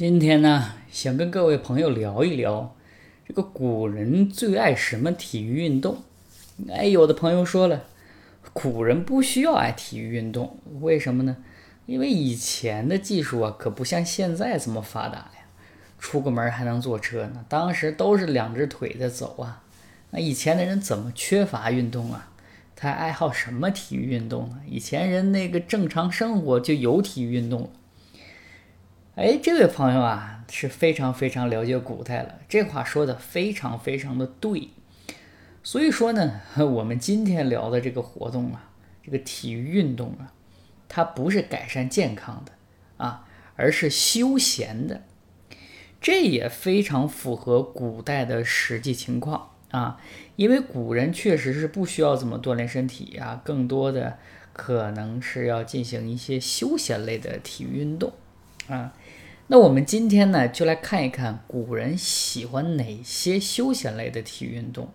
今天呢，想跟各位朋友聊一聊，这个古人最爱什么体育运动？哎，有的朋友说了，古人不需要爱体育运动，为什么呢？因为以前的技术啊，可不像现在这么发达呀，出个门还能坐车呢。当时都是两只腿在走啊，那以前的人怎么缺乏运动啊？他爱好什么体育运动呢？以前人那个正常生活就有体育运动了。哎，这位朋友啊，是非常非常了解古代了，这话说的非常非常的对。所以说呢，我们今天聊的这个活动啊，这个体育运动啊，它不是改善健康的啊，而是休闲的。这也非常符合古代的实际情况啊，因为古人确实是不需要怎么锻炼身体啊，更多的可能是要进行一些休闲类的体育运动。啊，那我们今天呢，就来看一看古人喜欢哪些休闲类的体育运动。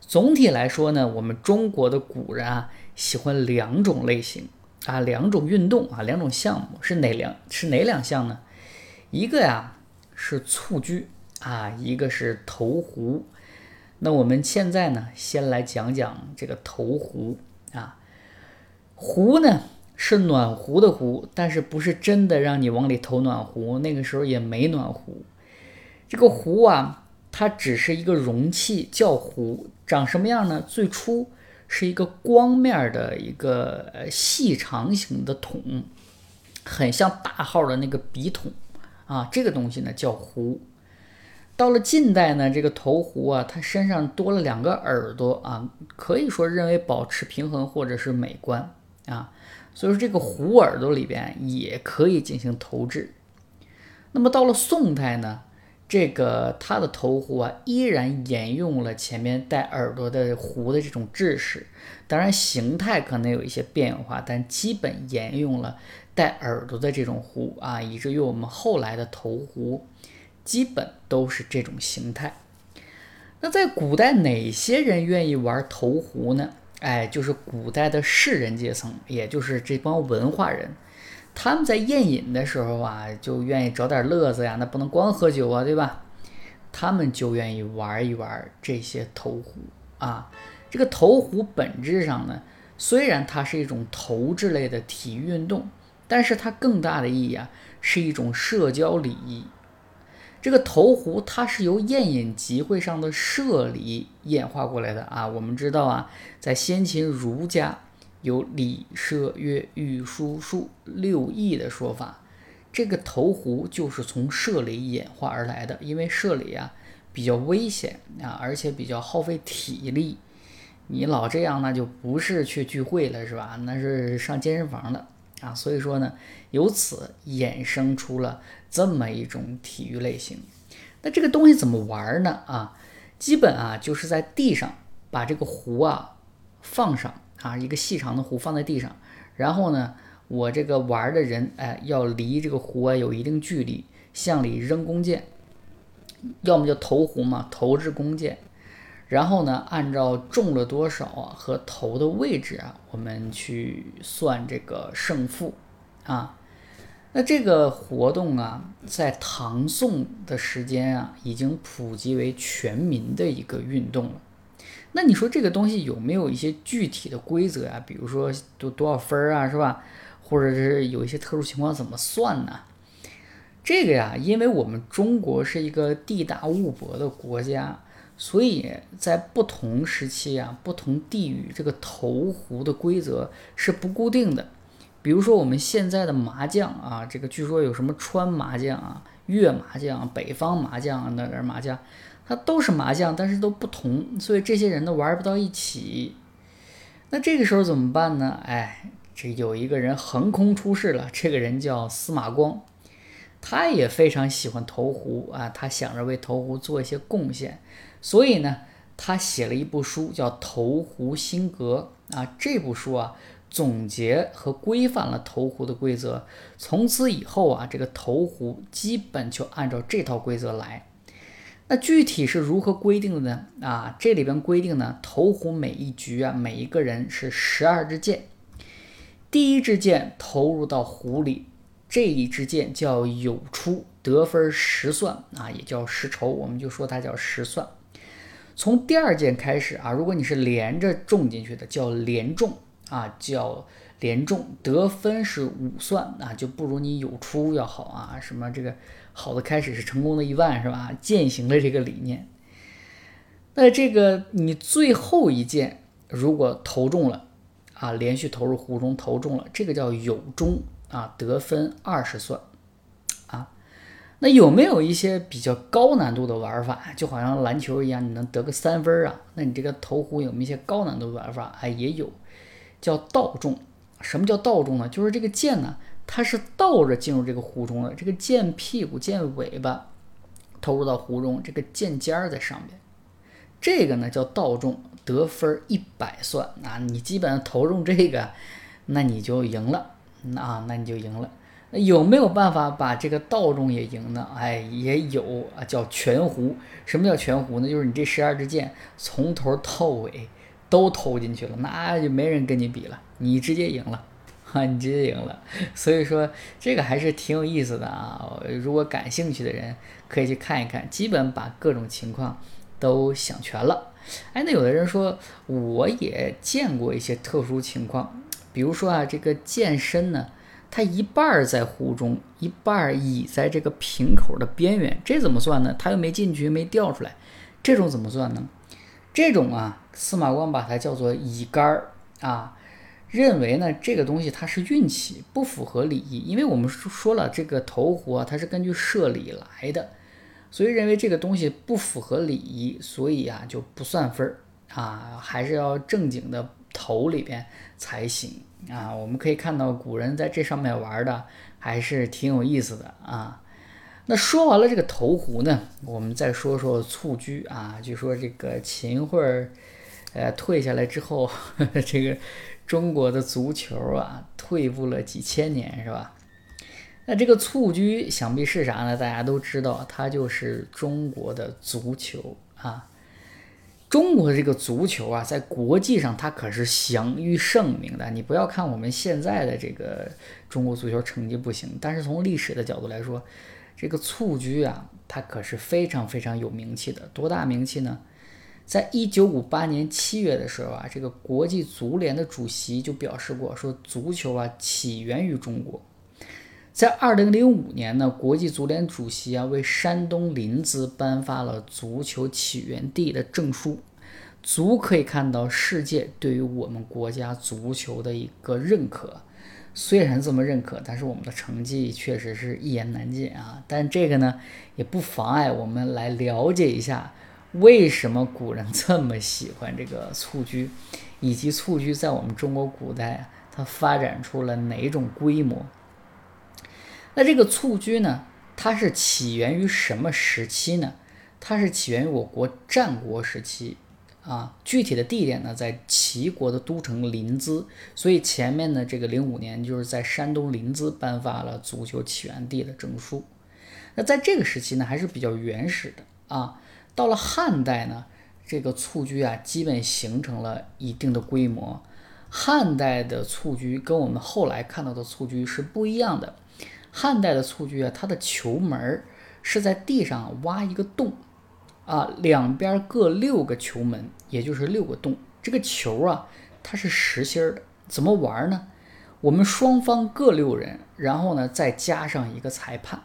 总体来说呢，我们中国的古人啊，喜欢两种类型啊，两种运动啊，两种项目是哪两？是哪两项呢？一个呀是蹴鞠啊，一个是投壶。那我们现在呢，先来讲讲这个投壶啊，壶呢。是暖壶的壶，但是不是真的让你往里投暖壶。那个时候也没暖壶。这个壶啊，它只是一个容器，叫壶。长什么样呢？最初是一个光面的一个细长型的桶，很像大号的那个笔筒啊。这个东西呢叫壶。到了近代呢，这个投壶啊，它身上多了两个耳朵啊，可以说认为保持平衡或者是美观啊。所以说，这个壶耳朵里边也可以进行投掷。那么到了宋代呢，这个它的投壶啊，依然沿用了前面带耳朵的壶的这种制式，当然形态可能有一些变化，但基本沿用了带耳朵的这种壶啊，以至于我们后来的投壶基本都是这种形态。那在古代，哪些人愿意玩投壶呢？哎，就是古代的士人阶层，也就是这帮文化人，他们在宴饮的时候啊，就愿意找点乐子呀。那不能光喝酒啊，对吧？他们就愿意玩一玩这些投壶啊。这个投壶本质上呢，虽然它是一种投掷类的体育运动，但是它更大的意义啊，是一种社交礼仪。这个投壶它是由宴饮集会上的社礼演化过来的啊。我们知道啊，在先秦儒家有礼乐乐御书数六艺的说法，这个投壶就是从社礼演化而来的。因为社礼啊比较危险啊，而且比较耗费体力，你老这样那就不是去聚会了是吧？那是上健身房的。啊，所以说呢，由此衍生出了这么一种体育类型。那这个东西怎么玩呢？啊，基本啊就是在地上把这个壶啊放上啊，一个细长的壶放在地上，然后呢，我这个玩的人哎要离这个壶啊有一定距离，向里扔弓箭，要么就投壶嘛，投掷弓箭。然后呢，按照中了多少啊和投的位置啊，我们去算这个胜负啊。那这个活动啊，在唐宋的时间啊，已经普及为全民的一个运动了。那你说这个东西有没有一些具体的规则啊？比如说多多少分啊，是吧？或者是有一些特殊情况怎么算呢？这个呀，因为我们中国是一个地大物博的国家。所以在不同时期啊，不同地域，这个投壶的规则是不固定的。比如说我们现在的麻将啊，这个据说有什么川麻将啊、粤麻将、北方麻将啊，那个麻将，它都是麻将，但是都不同，所以这些人都玩不到一起。那这个时候怎么办呢？哎，这有一个人横空出世了，这个人叫司马光，他也非常喜欢投壶啊，他想着为投壶做一些贡献。所以呢，他写了一部书，叫《投壶新格》啊。这部书啊，总结和规范了投壶的规则。从此以后啊，这个投壶基本就按照这套规则来。那具体是如何规定的呢？啊，这里边规定呢，投壶每一局啊，每一个人是十二支箭。第一支箭投入到壶里，这一支箭叫有出，得分十算啊，也叫十筹，我们就说它叫十算。从第二件开始啊，如果你是连着中进去的，叫连中啊，叫连中，得分是五算啊，就不如你有出要好啊。什么这个好的开始是成功的一半是吧？践行了这个理念。那这个你最后一件如果投中了啊，连续投入壶中投中了，这个叫有中啊，得分二十算。那有没有一些比较高难度的玩法？就好像篮球一样，你能得个三分啊？那你这个投壶有没有一些高难度玩法？哎，也有，叫倒中。什么叫倒中呢？就是这个箭呢，它是倒着进入这个壶中的，这个箭屁股、箭尾巴投入到壶中，这个箭尖儿在上面。这个呢叫倒中，得分一百算啊！你基本上投中这个，那你就赢了啊，那你就赢了。有没有办法把这个道中也赢呢？哎，也有啊，叫全弧。什么叫全弧呢？就是你这十二支箭从头到尾都投进去了，那就没人跟你比了，你直接赢了，哈，你直接赢了。所以说这个还是挺有意思的啊。如果感兴趣的人可以去看一看，基本把各种情况都想全了。哎，那有的人说我也见过一些特殊情况，比如说啊，这个健身呢。它一半在壶中，一半倚在这个瓶口的边缘，这怎么算呢？它又没进去，没掉出来，这种怎么算呢？这种啊，司马光把它叫做倚杆儿啊，认为呢这个东西它是运气，不符合礼仪，因为我们说了这个投壶啊，它是根据射礼来的，所以认为这个东西不符合礼仪，所以啊就不算分儿啊，还是要正经的头里边才行。啊，我们可以看到古人在这上面玩的还是挺有意思的啊。那说完了这个投壶呢，我们再说说蹴鞠啊。据说这个秦桧，呃，退下来之后，这个中国的足球啊，退步了几千年，是吧？那这个蹴鞠想必是啥呢？大家都知道，它就是中国的足球啊。中国的这个足球啊，在国际上它可是享誉盛名的。你不要看我们现在的这个中国足球成绩不行，但是从历史的角度来说，这个蹴鞠啊，它可是非常非常有名气的。多大名气呢？在一九五八年七月的时候啊，这个国际足联的主席就表示过，说足球啊起源于中国。在二零零五年呢，国际足联主席啊为山东临淄颁发了足球起源地的证书，足可以看到世界对于我们国家足球的一个认可。虽然这么认可，但是我们的成绩确实是一言难尽啊。但这个呢，也不妨碍我们来了解一下为什么古人这么喜欢这个蹴鞠，以及蹴鞠在我们中国古代它发展出了哪种规模。那这个蹴鞠呢？它是起源于什么时期呢？它是起源于我国战国时期啊。具体的地点呢，在齐国的都城临淄。所以前面的，这个零五年就是在山东临淄颁发了足球起源地的证书。那在这个时期呢，还是比较原始的啊。到了汉代呢，这个蹴鞠啊，基本形成了一定的规模。汉代的蹴鞠跟我们后来看到的蹴鞠是不一样的。汉代的蹴鞠啊，它的球门是在地上挖一个洞，啊，两边各六个球门，也就是六个洞。这个球啊，它是实心的。怎么玩呢？我们双方各六人，然后呢再加上一个裁判，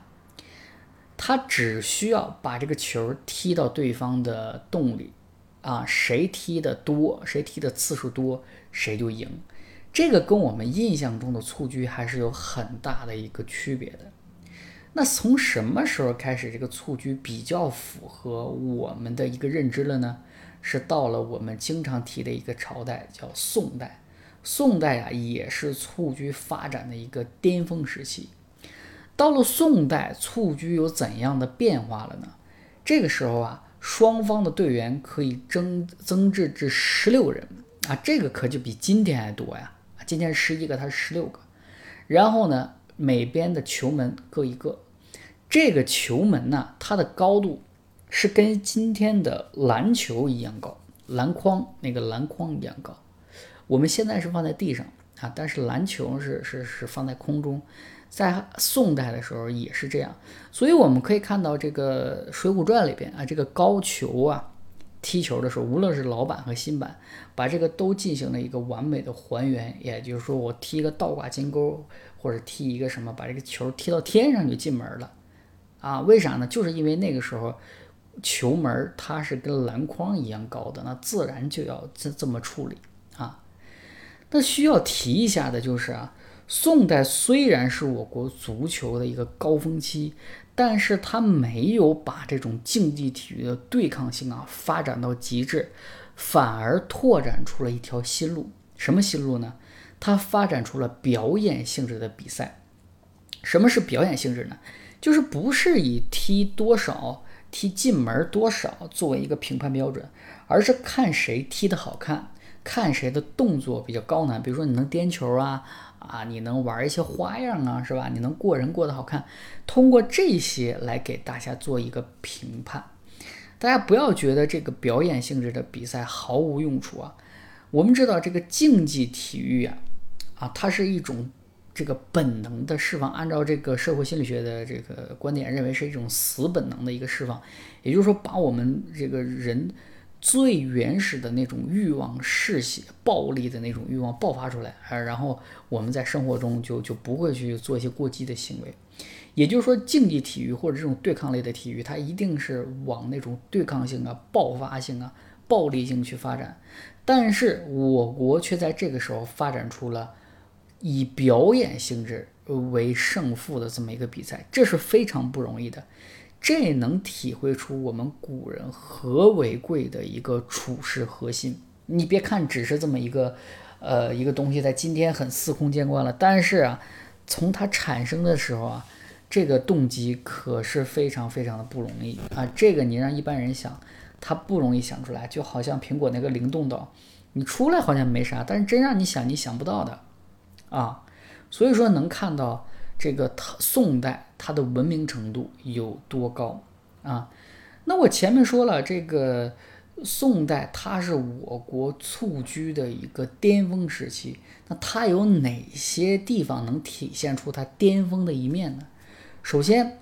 他只需要把这个球踢到对方的洞里，啊，谁踢的多，谁踢的次数多，谁就赢。这个跟我们印象中的蹴鞠还是有很大的一个区别的。那从什么时候开始，这个蹴鞠比较符合我们的一个认知了呢？是到了我们经常提的一个朝代，叫宋代。宋代啊，也是蹴鞠发展的一个巅峰时期。到了宋代，蹴鞠有怎样的变化了呢？这个时候啊，双方的队员可以增增至至十六人啊，这个可就比今天还多呀。今天十一个，它是十六个，然后呢，每边的球门各一个。这个球门呢，它的高度是跟今天的篮球一样高，篮筐那个篮筐一样高。我们现在是放在地上啊，但是篮球是是是放在空中，在宋代的时候也是这样，所以我们可以看到这个《水浒传》里边啊，这个高俅啊踢球的时候，无论是老版和新版，把这个都进行了一个完美的还原。也就是说，我踢一个倒挂金钩，或者踢一个什么，把这个球踢到天上就进门了啊？为啥呢？就是因为那个时候球门它是跟篮筐一样高的，那自然就要这这么处理啊。那需要提一下的就是啊。宋代虽然是我国足球的一个高峰期，但是他没有把这种竞技体育的对抗性啊发展到极致，反而拓展出了一条新路。什么新路呢？他发展出了表演性质的比赛。什么是表演性质呢？就是不是以踢多少、踢进门多少作为一个评判标准，而是看谁踢得好看，看谁的动作比较高难。比如说你能颠球啊。啊，你能玩一些花样啊，是吧？你能过人过得好看，通过这些来给大家做一个评判。大家不要觉得这个表演性质的比赛毫无用处啊。我们知道这个竞技体育啊，啊，它是一种这个本能的释放。按照这个社会心理学的这个观点，认为是一种死本能的一个释放。也就是说，把我们这个人。最原始的那种欲望嗜血、暴力的那种欲望爆发出来，啊，然后我们在生活中就就不会去做一些过激的行为。也就是说，竞技体育或者这种对抗类的体育，它一定是往那种对抗性啊、爆发性啊、暴力性去发展。但是我国却在这个时候发展出了以表演性质为胜负的这么一个比赛，这是非常不容易的。这能体会出我们古人和为贵的一个处事核心。你别看只是这么一个，呃，一个东西在今天很司空见惯了，但是啊，从它产生的时候啊，这个动机可是非常非常的不容易啊。这个你让一般人想，他不容易想出来。就好像苹果那个灵动岛，你出来好像没啥，但是真让你想，你想不到的啊。所以说能看到。这个宋代它的文明程度有多高啊？那我前面说了，这个宋代它是我国蹴鞠的一个巅峰时期。那它有哪些地方能体现出它巅峰的一面呢？首先，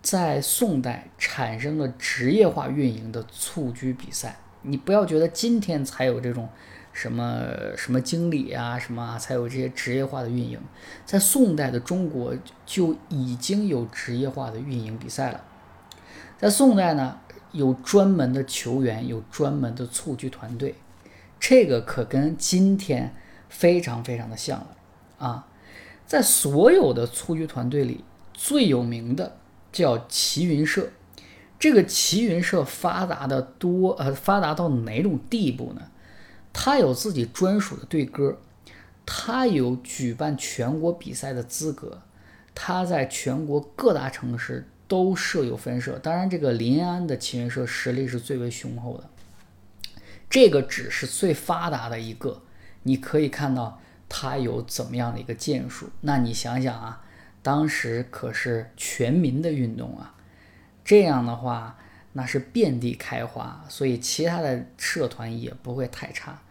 在宋代产生了职业化运营的蹴鞠比赛。你不要觉得今天才有这种。什么什么经理啊，什么才有这些职业化的运营？在宋代的中国就已经有职业化的运营比赛了。在宋代呢，有专门的球员，有专门的蹴鞠团队，这个可跟今天非常非常的像了啊！在所有的蹴鞠团队里，最有名的叫齐云社。这个齐云社发达的多，呃，发达到哪种地步呢？他有自己专属的队歌，他有举办全国比赛的资格，他在全国各大城市都设有分社。当然，这个临安的琴社实力是最为雄厚的。这个只是最发达的一个，你可以看到他有怎么样的一个建树。那你想想啊，当时可是全民的运动啊，这样的话。那是遍地开花，所以其他的社团也不会太差，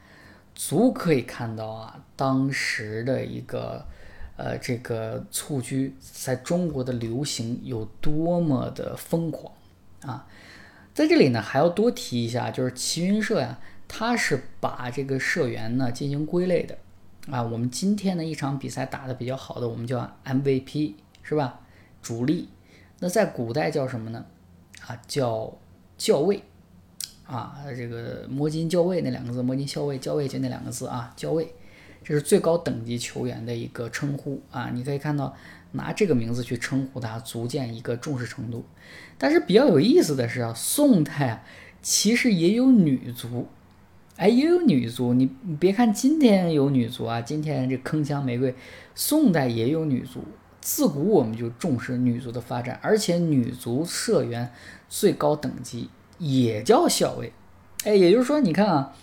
足可以看到啊，当时的一个呃这个蹴鞠在中国的流行有多么的疯狂啊！在这里呢，还要多提一下，就是齐云社呀，它是把这个社员呢进行归类的啊。我们今天的一场比赛打得比较好的，我们叫 MVP 是吧？主力。那在古代叫什么呢？啊，叫校尉，啊，这个摸金校尉那两个字，摸金校尉，校尉就那两个字啊，校尉，这是最高等级球员的一个称呼啊。你可以看到，拿这个名字去称呼他，足见一个重视程度。但是比较有意思的是啊，宋代啊，其实也有女足，哎，也有女足。你你别看今天有女足啊，今天这铿锵玫瑰，宋代也有女足。自古我们就重视女足的发展，而且女足社员最高等级也叫校尉，哎，也就是说，你看啊，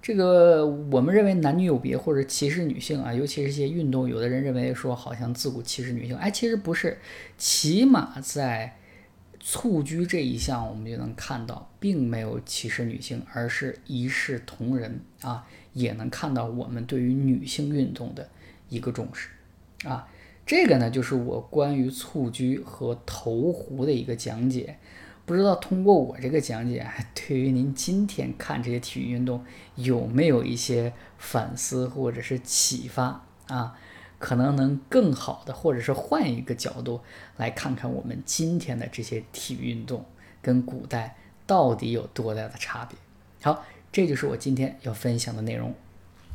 这个我们认为男女有别或者歧视女性啊，尤其是一些运动，有的人认为说好像自古歧视女性，哎，其实不是，起码在蹴鞠这一项，我们就能看到，并没有歧视女性，而是一视同仁啊，也能看到我们对于女性运动的一个重视啊。这个呢，就是我关于蹴鞠和投壶的一个讲解。不知道通过我这个讲解，对于您今天看这些体育运动有没有一些反思或者是启发啊？可能能更好的，或者是换一个角度来看看我们今天的这些体育运动跟古代到底有多大的差别。好，这就是我今天要分享的内容。